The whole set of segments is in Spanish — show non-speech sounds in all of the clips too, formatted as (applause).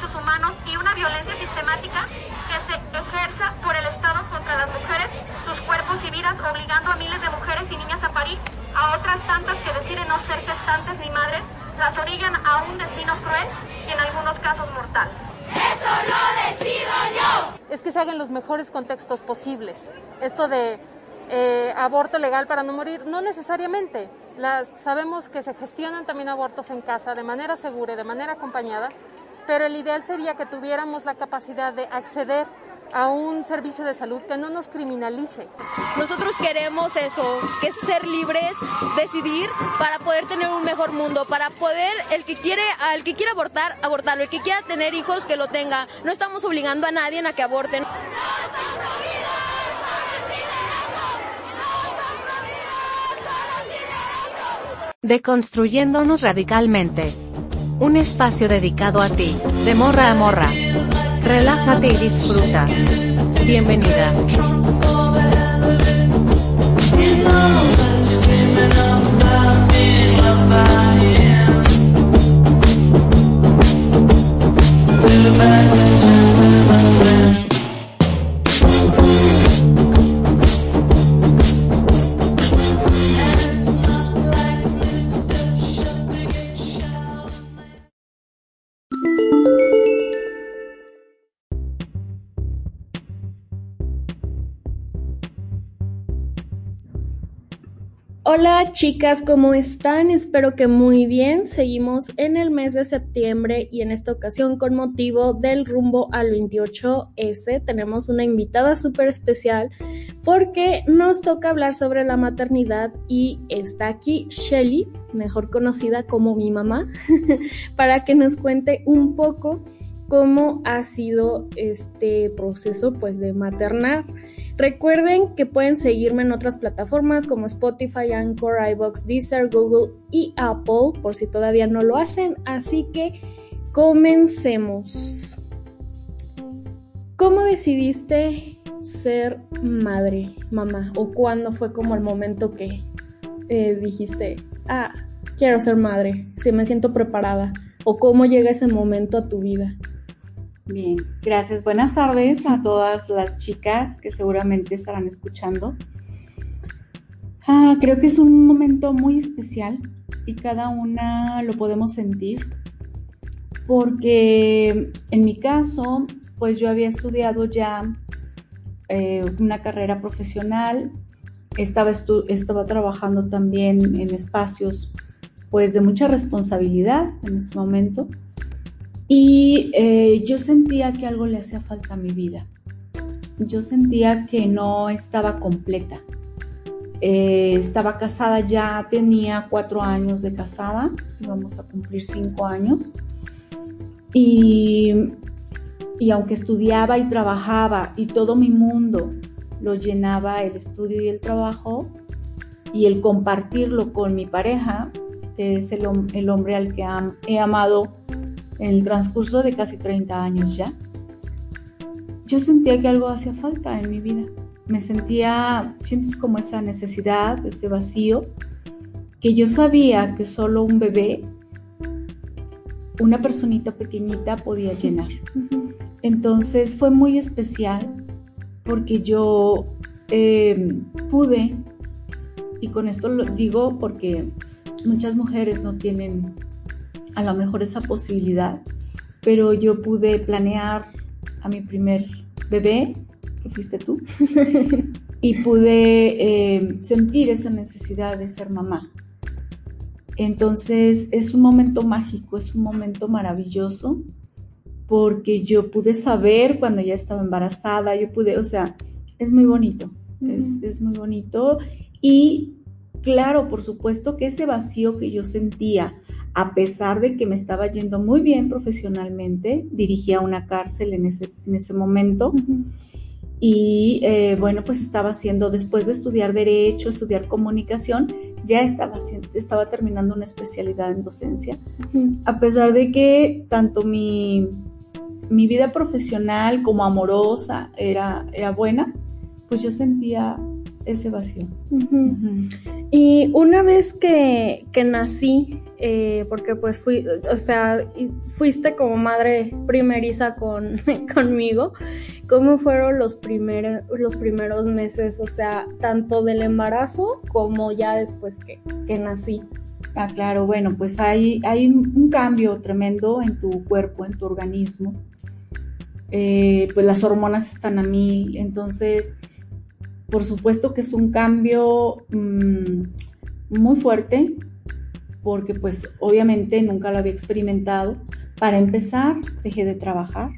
derechos humanos y una violencia sistemática que se ejerza por el Estado contra las mujeres, sus cuerpos y vidas, obligando a miles de mujeres y niñas a parir, a otras tantas que deciden no ser gestantes ni madres, las orillan a un destino cruel y en algunos casos mortal. ¡Esto lo decido yo! Es que se hagan los mejores contextos posibles. Esto de eh, aborto legal para no morir, no necesariamente. Las, sabemos que se gestionan también abortos en casa de manera segura y de manera acompañada, pero el ideal sería que tuviéramos la capacidad de acceder a un servicio de salud que no nos criminalice. Nosotros queremos eso, que es ser libres, decidir para poder tener un mejor mundo, para poder el que quiere, al que quiere abortar, abortarlo, el que quiera tener hijos que lo tenga. No estamos obligando a nadie a que aborten. Deconstruyéndonos radicalmente. Un espacio dedicado a ti, de morra a morra. Relájate y disfruta. Bienvenida. Hola chicas, ¿cómo están? Espero que muy bien. Seguimos en el mes de septiembre y en esta ocasión con motivo del rumbo al 28S tenemos una invitada súper especial porque nos toca hablar sobre la maternidad y está aquí Shelly, mejor conocida como mi mamá, (laughs) para que nos cuente un poco cómo ha sido este proceso pues de maternar. Recuerden que pueden seguirme en otras plataformas como Spotify, Anchor, iBox, Deezer, Google y Apple, por si todavía no lo hacen. Así que comencemos. ¿Cómo decidiste ser madre, mamá? ¿O cuándo fue como el momento que eh, dijiste, ah, quiero ser madre, si me siento preparada? ¿O cómo llega ese momento a tu vida? Bien, gracias. Buenas tardes a todas las chicas que seguramente estarán escuchando. Ah, creo que es un momento muy especial y cada una lo podemos sentir porque en mi caso, pues yo había estudiado ya eh, una carrera profesional, estaba, estaba trabajando también en espacios pues de mucha responsabilidad en ese momento y eh, yo sentía que algo le hacía falta a mi vida. Yo sentía que no estaba completa. Eh, estaba casada ya, tenía cuatro años de casada, íbamos a cumplir cinco años. Y, y aunque estudiaba y trabajaba y todo mi mundo lo llenaba el estudio y el trabajo y el compartirlo con mi pareja, que es el, el hombre al que he amado en el transcurso de casi 30 años ya, yo sentía que algo hacía falta en mi vida. Me sentía, sientes como esa necesidad, ese vacío, que yo sabía que solo un bebé, una personita pequeñita podía llenar. Entonces fue muy especial porque yo eh, pude, y con esto lo digo porque muchas mujeres no tienen a lo mejor esa posibilidad, pero yo pude planear a mi primer bebé, que fuiste tú, (laughs) y pude eh, sentir esa necesidad de ser mamá. Entonces es un momento mágico, es un momento maravilloso, porque yo pude saber cuando ya estaba embarazada, yo pude, o sea, es muy bonito, es, es muy bonito. Y claro, por supuesto que ese vacío que yo sentía a pesar de que me estaba yendo muy bien profesionalmente, dirigía una cárcel en ese, en ese momento. Y eh, bueno, pues estaba haciendo, después de estudiar derecho, estudiar comunicación, ya estaba, estaba terminando una especialidad en docencia. A pesar de que tanto mi, mi vida profesional como amorosa era, era buena, pues yo sentía ese vacío. Y una vez que, que nací, eh, porque pues fui, o sea, fuiste como madre primeriza con, (laughs) conmigo, ¿cómo fueron los, primeros los primeros meses? O sea, tanto del embarazo como ya después que, que nací. Ah, claro, bueno, pues hay, hay un cambio tremendo en tu cuerpo, en tu organismo. Eh, pues las hormonas están a mil, entonces, por supuesto que es un cambio mm, muy fuerte, porque pues obviamente nunca lo había experimentado. Para empezar, dejé de trabajar,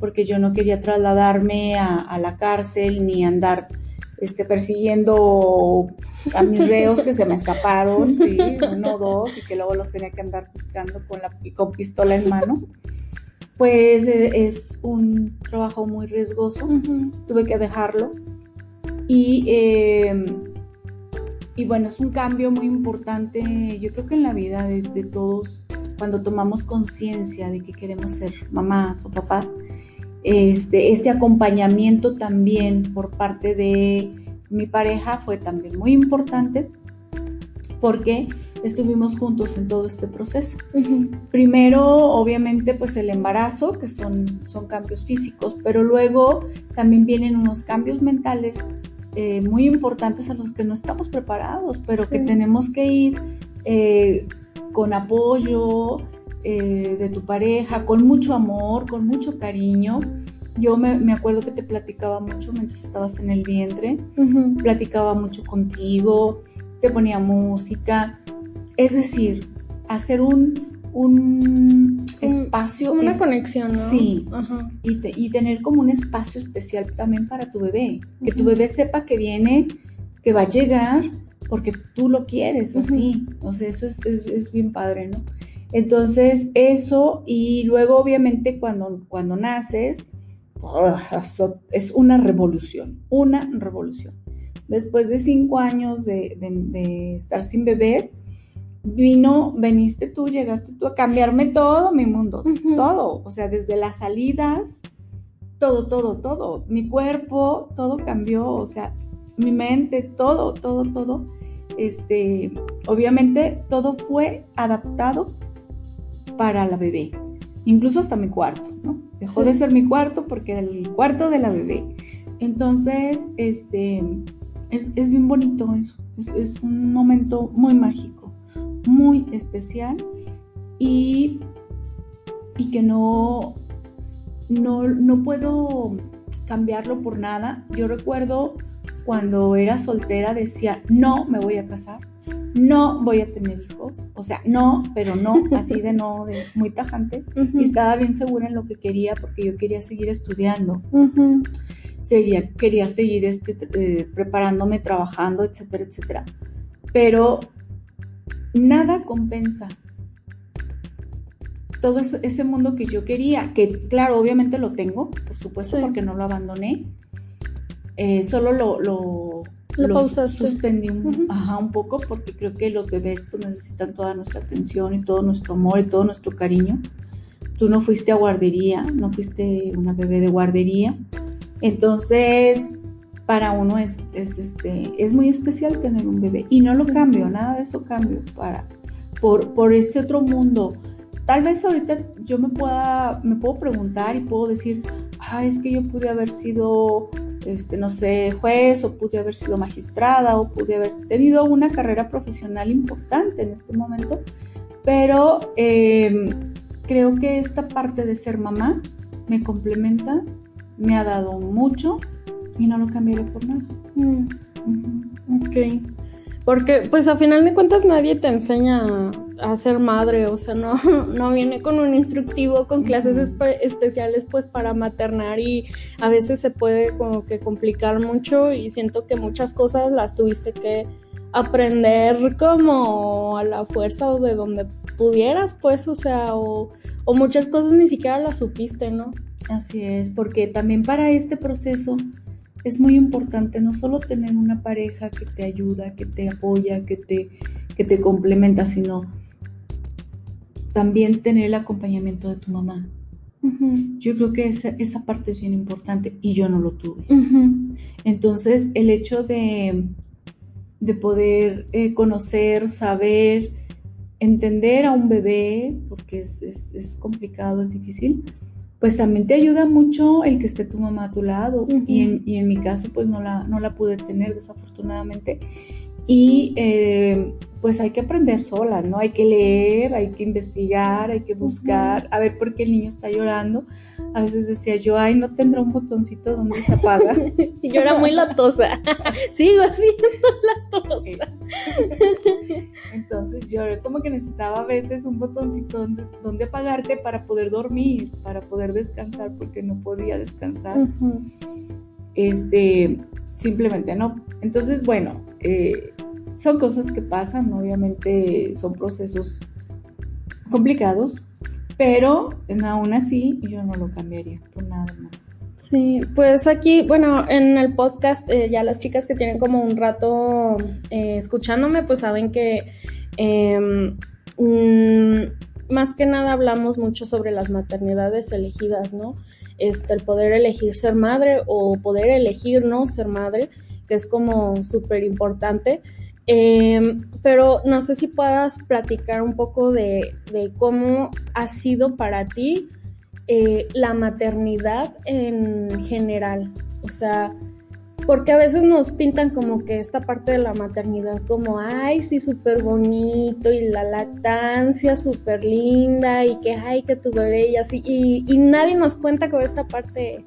porque yo no quería trasladarme a, la cárcel ni andar este, persiguiendo a mis reos que se me escaparon, sí, uno o dos, y que luego los tenía que andar buscando con, la, con pistola en mano. Pues eh, es un trabajo muy riesgoso, tuve que dejarlo. Y eh, y bueno, es un cambio muy importante, yo creo que en la vida de, todos, cuando tomamos conciencia de que queremos ser mamás o papás, este, este acompañamiento también por parte de mi pareja fue también muy importante. Porque estuvimos juntos en todo este proceso. Primero, obviamente, pues el embarazo, que son, son cambios físicos, pero luego también vienen unos cambios mentales eh, muy importantes a los que no estamos preparados, pero que tenemos que ir eh, con apoyo eh, de tu pareja, con mucho amor, con mucho cariño. Yo me, acuerdo que te platicaba mucho mientras estabas en el vientre, platicaba mucho contigo, te ponía música. Es decir, hacer un, un espacio. Como una conexión, ¿no? Sí. Y, y, tener como un espacio especial también para tu bebé. Que tu bebé sepa que viene, que va a llegar, porque tú lo quieres así. O sea, eso es, es, bien padre, ¿no? Entonces, eso, y luego obviamente cuando, cuando naces, es una revolución, una revolución. Después de cinco años de, de estar sin bebés, vino, veniste tú, llegaste tú a cambiarme todo mi mundo, todo, o sea, desde las salidas, todo, todo, todo, mi cuerpo, todo cambió, o sea, mi mente, todo, todo, todo, este, obviamente todo fue adaptado para la bebé, incluso hasta mi cuarto, ¿no? Dejó de ser mi cuarto porque era el cuarto de la bebé. Entonces, este, es, bien bonito eso, es un momento muy mágico muy especial y, y que no, no, no puedo cambiarlo por nada. Yo recuerdo cuando era soltera decía, no me voy a casar, no voy a tener hijos, o sea, no, pero no, (laughs) así de no, de muy tajante, y estaba bien segura en lo que quería porque yo quería seguir estudiando, quería seguir este, eh, preparándome, trabajando, etcétera, etcétera. Pero nada compensa todo ese mundo que yo quería, que claro, obviamente lo tengo, por supuesto, porque no lo abandoné, eh, solo lo, lo, lo, suspendí un, un poco porque creo que los bebés pues, necesitan toda nuestra atención y todo nuestro amor y todo nuestro cariño. Tú no fuiste a guardería, no fuiste una bebé de guardería. Entonces, para uno es, es, este, es muy especial tener un bebé. Y no lo cambio, nada de eso cambio para, por, por ese otro mundo. Tal vez ahorita yo me pueda, me puedo preguntar y puedo decir, ah, es que yo pude haber sido, este, no sé, juez, o pude haber sido magistrada, o pude haber tenido una carrera profesional importante en este momento. Pero em, creo que esta parte de ser mamá me complementa, me ha dado mucho y no lo cambiaré por nada. Mm. Ok. Porque pues a final de cuentas nadie te enseña a ser madre, o sea, no, (laughs) no viene con un instructivo, con clases especiales pues para maternar y a veces se puede como que complicar mucho y siento que muchas cosas las tuviste que aprender como a la fuerza o de donde pudieras pues, o sea, o, o muchas cosas ni siquiera las supiste, ¿no? Así es, porque también para este proceso es muy importante no solo tener una pareja que te ayuda, que te apoya, que te, que te complementa, sino también tener el acompañamiento de tu mamá. Yo creo que esa, esa, parte es bien importante y yo no lo tuve. Entonces, el hecho de, de poder eh, conocer, saber, entender a un bebé, porque es, es, complicado, es difícil, pues también te ayuda mucho el que esté tu mamá a tu lado. y, en, y, en, mi caso, pues no la, no la pude tener desafortunadamente. Y eh, pues hay que aprender sola, ¿no? Hay que leer, hay que investigar, hay que buscar, a ver por qué el niño está llorando. A veces decía yo, ay, no tendrá un botoncito donde se apaga. (laughs) y yo era muy latosa. (laughs) Sigo siendo latosa. (laughs) Entonces yo como que necesitaba a veces un botoncito donde, donde apagarte para poder dormir, para poder descansar, porque no podía descansar. Este, simplemente no. Entonces, bueno, eh, son cosas que pasan, obviamente son procesos complicados, pero aún así yo no lo cambiaría por nada. Sí, pues aquí, bueno, en el podcast eh, ya las chicas que tienen como un rato eh, escuchándome, pues saben que em, mm, más que nada hablamos mucho sobre las maternidades elegidas, ¿no? Este, el poder elegir ser madre o poder elegir no ser madre, que es como súper importante. Em, pero no sé si puedas platicar un poco de, cómo ha sido para ti eh, la maternidad en general. O sea, porque a veces nos pintan como que esta parte de la maternidad como, ay, sí, súper bonito y la lactancia súper linda y que, ay, que tu bebé y así. Y, y nadie nos cuenta con esta parte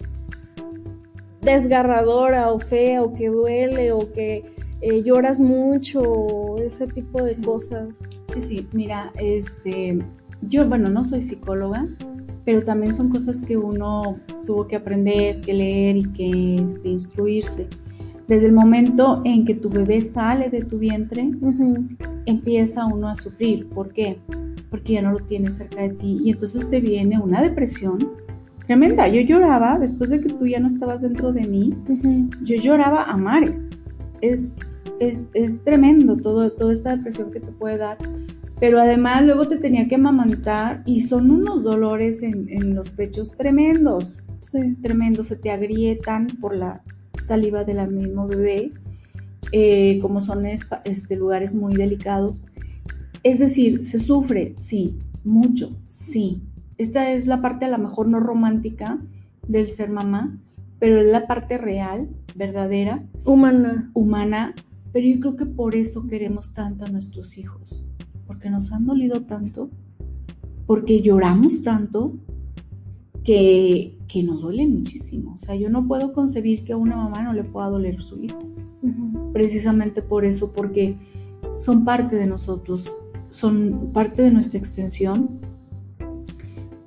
desgarradora o fea o que duele o que eh, lloras mucho, ese tipo de cosas. Sí, sí, mira, este, yo, bueno, no soy psicóloga, pero también son cosas que uno tuvo que aprender, que leer y que este, instruirse. Desde el momento en que tu bebé sale de tu vientre, empieza uno a sufrir. ¿Por qué? Porque ya no lo tienes cerca de ti y entonces te viene una depresión tremenda. Yo lloraba después de que tú ya no estabas dentro de mí. Yo lloraba a mares es, es, tremendo todo, toda esta depresión que te puede dar. Pero además luego te tenía que amamantar y son unos dolores en, los pechos tremendos. Sí. Tremendos, se te agrietan por la saliva de la mismo bebé, eh, como son este, lugares muy delicados. Es decir, se sufre, sí, mucho, sí. Esta es la parte a lo mejor no romántica del ser mamá, pero es la parte real, verdadera, humana. Humana, pero yo creo que por eso queremos tanto a nuestros hijos, porque nos han dolido tanto, porque lloramos tanto, que, que nos duele muchísimo. O sea, yo no puedo concebir que a una mamá no le pueda doler su hijo. Precisamente por eso, porque son parte de nosotros, son parte de nuestra extensión.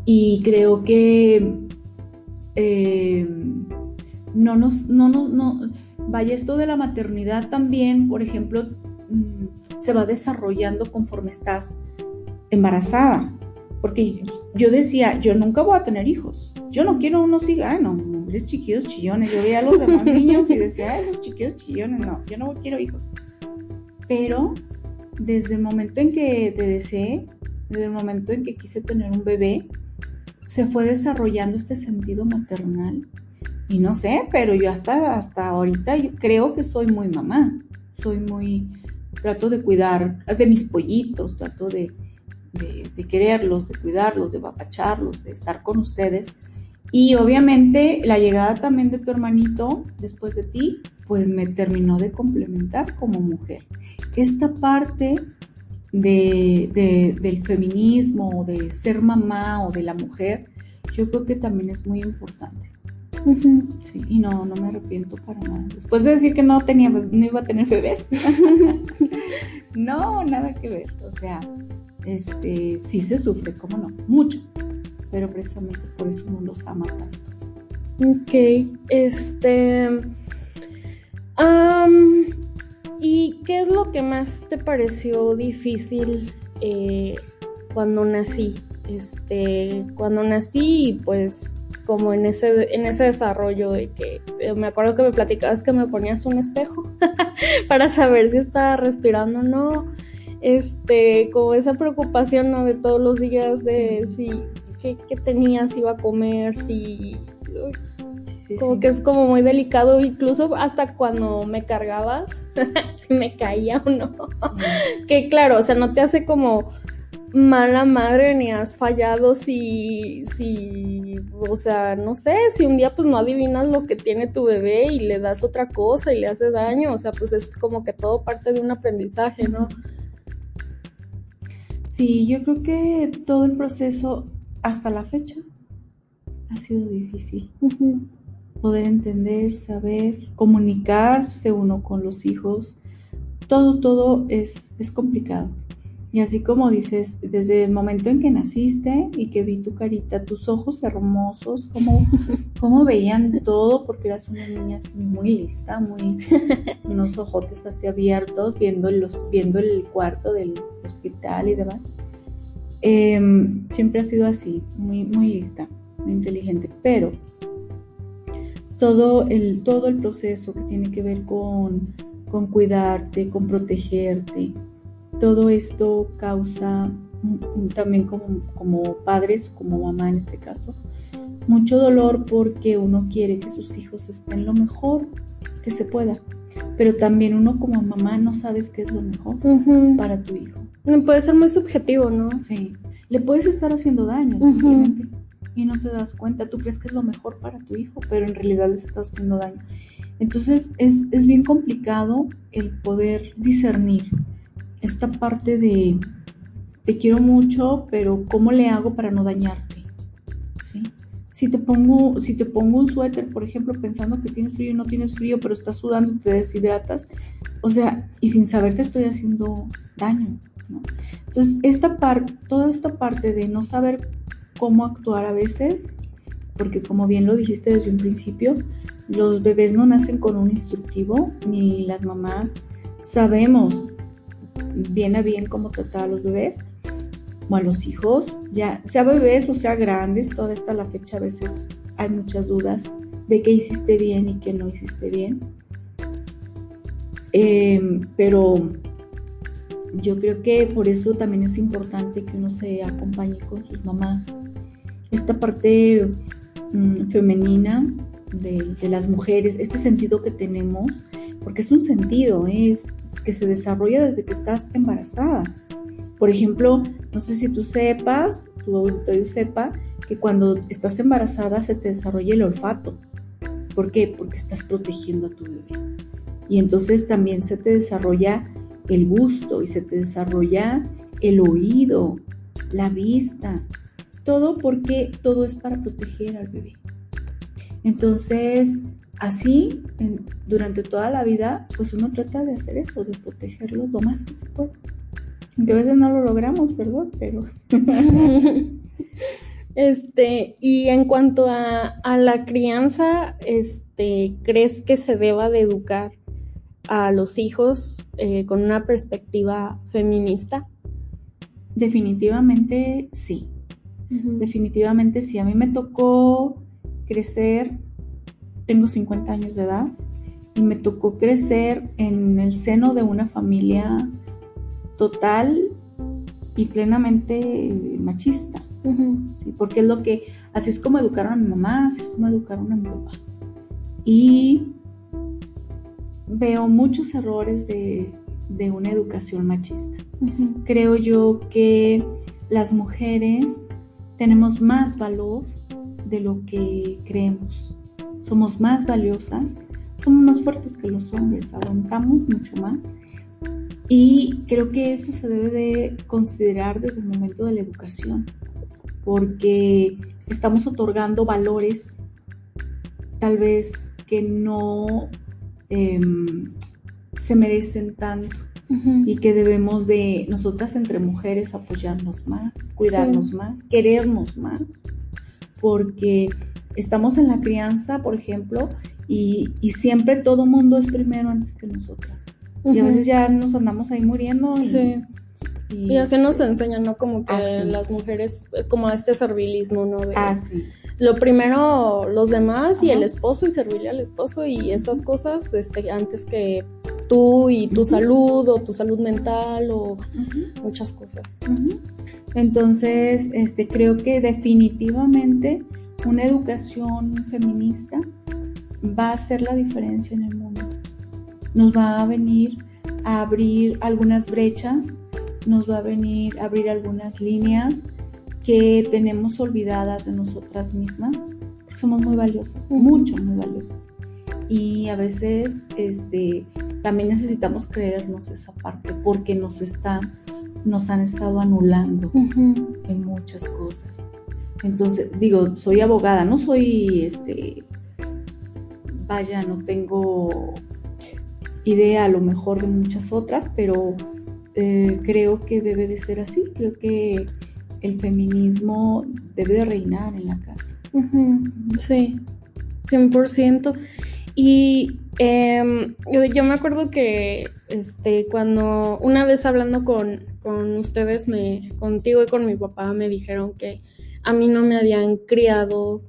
Y creo que eh, no nos, no, no, no, vaya esto de la maternidad también, por ejemplo, mm, se va desarrollando conforme estás embarazada. Porque yo decía, yo nunca voy a tener hijos. Yo no quiero unos hijos. Ah, no, hombres chiquillos chillones. Yo veía a los demás (laughs) niños y decía, ay, los chiquillos chillones. No, yo no quiero hijos. Pero desde el momento en que te deseé, desde el momento en que quise tener un bebé, se fue desarrollando este sentido maternal y no sé, pero yo hasta, hasta ahorita creo que soy muy mamá. Soy muy, trato de cuidar de mis pollitos, trato de, de, quererlos, de cuidarlos, de papacharlos, de estar con ustedes. Y obviamente la llegada también de tu hermanito después de ti, pues me terminó de complementar como mujer. Esta parte de, del feminismo o de ser mamá o de la mujer, yo creo que también es muy importante. Sí, y no, no me arrepiento para nada. Después de decir que no tenía, no iba a tener bebés. (laughs) no, nada que ver. O sea, este, sí se sufre, cómo no, mucho. Pero precisamente por eso no los ama tanto. Ok, este. ¿Y qué es lo que más te pareció difícil eh, cuando nací? Este, cuando nací, pues como en ese, en ese desarrollo de que eh, me acuerdo que me platicabas que me ponías un espejo (laughs) para saber si estaba respirando o no. Este, como esa preocupación ¿no? de todos los días de si qué, qué tenía, si iba a comer, si como que es como muy delicado, incluso hasta cuando me cargabas, (laughs) si me caía o no. que claro, o sea, no te hace como mala madre ni has fallado si, si, o sea, no sé, si un día pues no adivinas lo que tiene tu bebé y le das otra cosa y le hace daño, o sea, pues es como que todo parte de un aprendizaje, ¿no? Sí, yo creo que todo el proceso hasta la fecha ha sido difícil. Poder entender, saber, comunicarse uno con los hijos, todo, todo es, es complicado. Y así como dices, desde el momento en que naciste y que vi tu carita, tus ojos hermosos, cómo, (laughs) cómo veían todo, porque eras una niña muy lista, muy (laughs) unos ojotes así abiertos, viendo, los, viendo el cuarto del hospital y demás. Em, siempre ha sido así, muy, muy lista, muy inteligente, pero todo el, todo el proceso que tiene que ver con, con cuidarte, con protegerte, todo esto causa también como, como padres, como mamá en este caso, mucho dolor porque uno quiere que sus hijos estén lo mejor que se pueda, pero también uno como mamá no sabes qué es lo mejor para tu hijo. Puede ser muy subjetivo, ¿no? Sí, le puedes estar haciendo daño y no te das cuenta, tú crees que es lo mejor para tu hijo, pero en realidad le estás haciendo daño. Entonces es, es bien complicado el poder discernir esta parte de te quiero mucho, pero ¿cómo le hago para no dañarte? Si te pongo, si te pongo un suéter, por ejemplo, pensando que tienes frío y no tienes frío, pero estás sudando y te deshidratas, o sea, y sin saber que estoy haciendo daño. Entonces, esta parte, toda esta parte de no saber cómo actuar a veces, porque como bien lo dijiste desde un principio, los bebés no nacen con un instructivo, ni las mamás sabemos bien a bien cómo tratar a los bebés o a los hijos, ya sea bebés o sea grandes, toda esta la fecha a veces hay muchas dudas de qué hiciste bien y qué no hiciste bien. Em, pero yo creo que por eso también es importante que uno se acompañe con sus mamás. Esta parte mm, femenina de, de, las mujeres, este sentido que tenemos, porque es un sentido, es que se desarrolla desde que estás embarazada. Por ejemplo, no sé si tú sepas, tu auditorio sepa, que cuando estás embarazada se te desarrolla el olfato. ¿Por qué? Porque estás protegiendo a tu bebé. Y entonces también se te desarrolla el gusto y se te desarrolla el oído, la vista, todo porque todo es para proteger al bebé. Entonces, así, durante toda la vida, pues uno trata de hacer eso, de protegerlo lo más que se puede. Aunque a veces no lo logramos, perdón, pero... (laughs) este, y en cuanto a, a, la crianza, este, ¿crees que se deba de educar a los hijos eh, con una perspectiva feminista? Definitivamente sí. Definitivamente sí. A mí me tocó crecer tengo 50 años de edad y me tocó crecer en el seno de una familia total y plenamente machista. Porque es lo que, así es como educaron a mi mamá, así es como educaron a mi papá. Y veo muchos errores de, una educación machista. Creo yo que las mujeres tenemos más valor de lo que creemos somos más valiosas, somos más fuertes que los hombres, aguantamos mucho más. Y creo que eso se debe de considerar desde el momento de la educación, porque estamos otorgando valores tal vez que no em, se merecen tanto y que debemos de nosotras entre mujeres apoyarnos más, cuidarnos más, querernos más, porque estamos en la crianza, por ejemplo, y, siempre todo mundo es primero antes que nosotras. Y a veces ya nos andamos ahí muriendo. Y, sí. Y, así nos enseñan, ¿no? Como que las mujeres, como este servilismo, ¿no? ah, sí. Lo primero los demás y el esposo y servirle al esposo y esas cosas este, antes que tú y tu salud o tu salud mental o muchas cosas. Entonces, este, creo que definitivamente una educación feminista va a hacer la diferencia en el mundo. Nos va a venir a abrir algunas brechas, nos va a venir a abrir algunas líneas que tenemos olvidadas de nosotras mismas. Somos muy valiosas, mucho, muy valiosas. Y a veces este, también necesitamos creernos esa parte porque nos, está, nos han estado anulando en muchas cosas. Entonces, digo, soy abogada, no soy, este, vaya, no tengo idea a lo mejor de muchas otras, pero eh, creo que debe de ser así. Creo que el feminismo debe de reinar en la casa. Sí, 100%. Y em, yo, me acuerdo que este, cuando una vez hablando con, con ustedes, me, contigo y con mi papá, me dijeron que a mí no me habían criado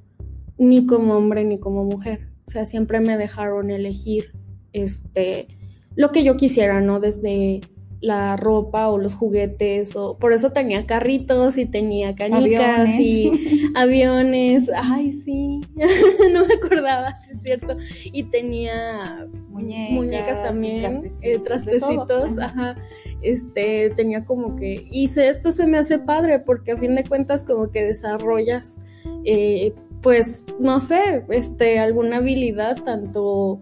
ni como hombre ni como mujer. O sea, siempre me dejaron elegir este lo que yo quisiera, ¿no? Desde la ropa o los juguetes o por eso tenía carritos y tenía canicas y aviones, (laughs) ay sí, (laughs) no me acordaba, sí es cierto, y tenía muñecas, también, trastecitos, eh, ajá, este, tenía como que, hice esto se me hace padre porque a fin de cuentas como que desarrollas, eh, pues, no sé, este, alguna habilidad tanto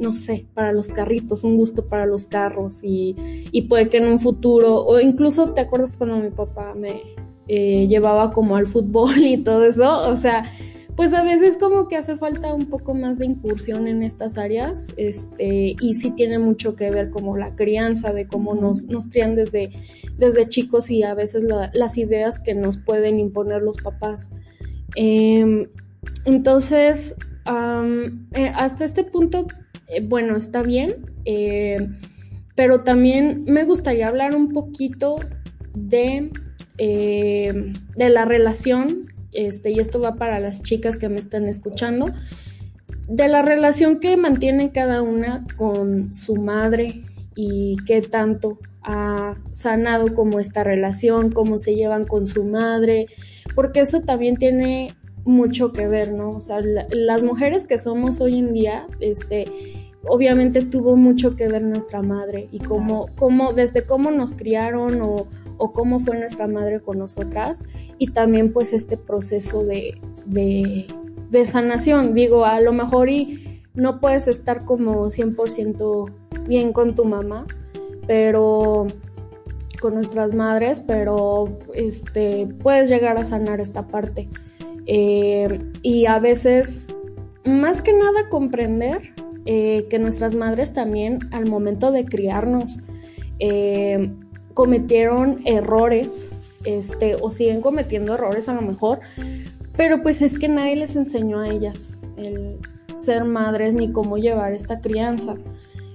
no sé, para los carritos, un gusto para los carros y, puede que en un futuro, o incluso te acuerdas cuando mi papá me eh, llevaba como al fútbol (laughs) y todo eso, o sea, pues a veces como que hace falta un poco más de incursión en estas áreas, este, y sí tiene mucho que ver como la crianza, de cómo nos, nos crían desde, desde chicos y a veces las ideas que nos pueden imponer los papás. Em, entonces, eh, hasta este punto, eh, bueno, está bien, eh, pero también me gustaría hablar un poquito de, de la relación, este, y esto va para las chicas que me están escuchando, de la relación que mantiene cada una con su madre y qué tanto ha sanado como esta relación, cómo se llevan con su madre, porque eso también tiene mucho que ver, ¿no? O sea, las mujeres que somos hoy en día, este, obviamente tuvo mucho que ver nuestra madre y cómo, cómo desde cómo nos criaron o, o, cómo fue nuestra madre con nosotras y también pues este proceso de, de, de sanación. Digo, a lo mejor y no puedes estar como 100% bien con tu mamá, pero con nuestras madres, pero este puedes llegar a sanar esta parte. Eh, y a veces, más que nada, comprender eh, que nuestras madres también al momento de criarnos eh, cometieron errores, este, o siguen cometiendo errores a lo mejor, pero pues es que nadie les enseñó a ellas el ser madres ni cómo llevar esta crianza.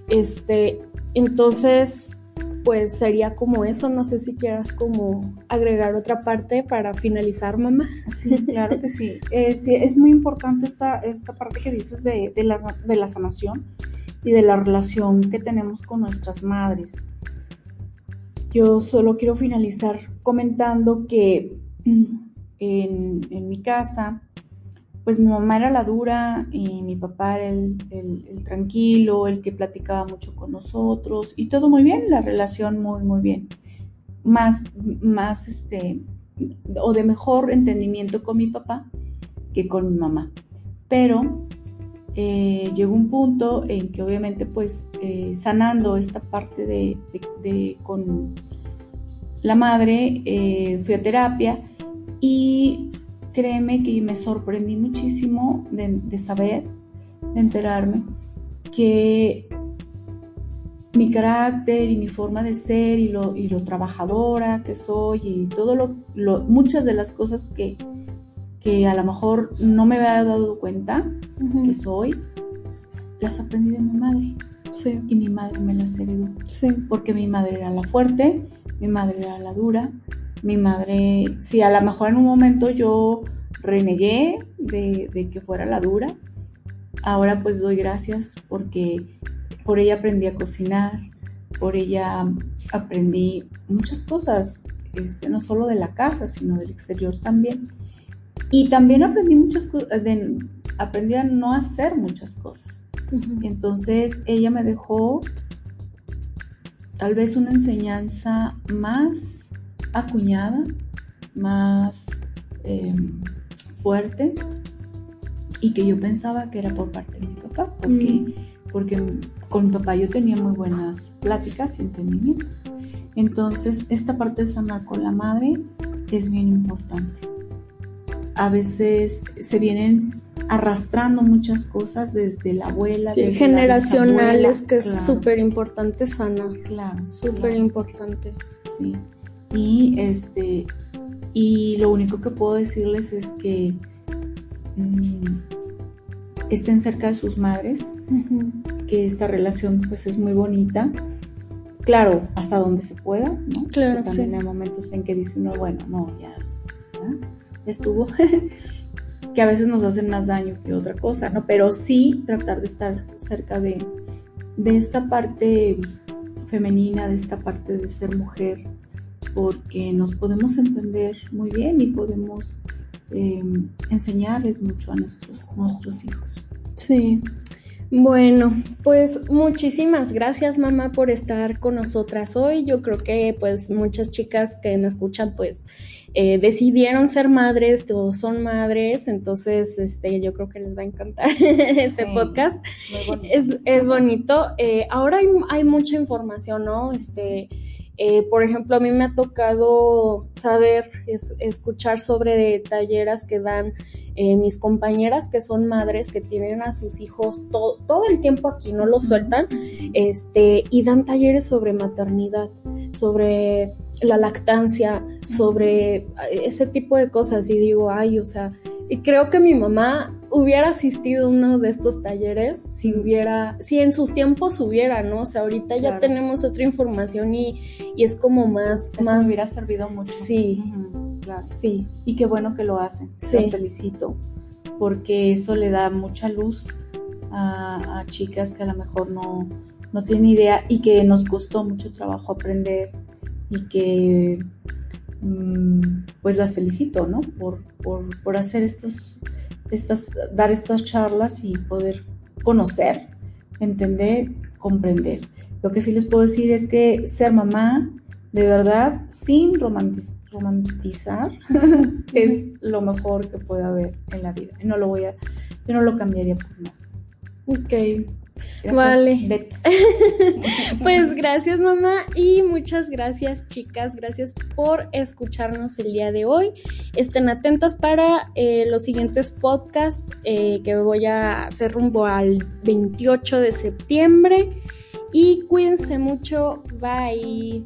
Este, entonces, pues sería como eso. No sé si quieras como agregar otra parte para finalizar, mamá. Sí, claro que sí. (laughs) Eh, sí es muy importante esta, esta parte que dices de, de, la, de la sanación y de la relación que tenemos con nuestras madres. Yo solo quiero finalizar comentando que en, en mi casa pues mi mamá era la dura y mi papá era el, tranquilo, el que platicaba mucho con nosotros y todo muy bien, la relación muy, muy bien. Más, más, este, o de mejor entendimiento con mi papá que con mi mamá. Pero eh, llegó un punto en que obviamente pues eh, sanando esta parte de, con la madre, eh, fui a terapia y créeme que me sorprendí muchísimo de, saber, de enterarme, que mi carácter y mi forma de ser y lo, y lo trabajadora que soy y todo lo, muchas de las cosas que, que, a lo mejor no me había dado cuenta que soy, las aprendí de mi madre. Sí. Y mi madre me las heredó. Sí. Porque mi madre era la fuerte, mi madre era la dura, mi madre, si a lo mejor en un momento yo renegué de, que fuera la dura, ahora pues doy gracias porque por ella aprendí a cocinar, por ella aprendí muchas cosas, este, no solo de la casa, sino del exterior también. Y también aprendí muchas cosas, aprendí a no hacer muchas cosas. Entonces ella me dejó tal vez una enseñanza más acuñada, más em, fuerte y que yo pensaba que era por parte de mi papá, porque, mm. porque con mi papá yo tenía muy buenas pláticas y entendimiento. Entonces, esta parte de sanar con la madre es bien importante. A veces se vienen arrastrando muchas cosas desde la abuela. Sí, generacionales, que es súper importante sanar. Claro. Súper importante. Sí. Y, este, y lo único que puedo decirles es que mm, estén cerca de sus madres, que esta relación pues es muy bonita. Claro, hasta donde se pueda, ¿no? Claro, también hay momentos en que dice uno, bueno, no, ya, ya estuvo. (laughs) que a veces nos hacen más daño que otra cosa, ¿no? Pero sí tratar de estar cerca de, de esta parte femenina, de esta parte de ser mujer, porque nos podemos entender muy bien y podemos em, enseñarles mucho a nuestros, nuestros hijos. Sí. Bueno, pues muchísimas gracias mamá por estar con nosotras hoy. Yo creo que pues muchas chicas que me escuchan pues eh, decidieron ser madres o son madres, entonces este, yo creo que les va a encantar (laughs) este podcast. Es, es bonito. Eh, ahora hay, hay, mucha información, ¿no? Este, eh, por ejemplo, a mí me ha tocado saber, escuchar sobre talleras que dan mis compañeras que son madres, que tienen a sus hijos todo el tiempo aquí, no los sueltan, este, y dan talleres sobre maternidad, sobre la lactancia, sobre ese tipo de cosas. Y digo, ay, o sea, y creo que mi mamá hubiera asistido a uno de estos talleres si hubiera, si en sus tiempos hubiera, ¿no? O sea, ahorita ya tenemos otra información y, es como más, Eso más. Me hubiera servido mucho. Sí. Sí. Y qué bueno que lo hacen. Sí. Los felicito. Porque eso le da mucha luz a, a chicas que a lo mejor no, no tienen idea y que nos costó mucho trabajo aprender y que mm, pues las felicito, ¿no? Por, por, hacer estos, estas, dar estas charlas y poder conocer, entender, comprender. Lo que sí les puedo decir es que ser mamá, de verdad, sin romantizar, (laughs) es lo mejor que puede haber en la vida. No lo voy a, yo no lo cambiaría por nada. Ok, vale. (laughs) (laughs) pues gracias mamá y muchas gracias chicas, gracias por escucharnos el día de hoy. Estén atentas para eh, los siguientes podcasts eh, que voy a hacer rumbo al 28 de septiembre y cuídense mucho, bye.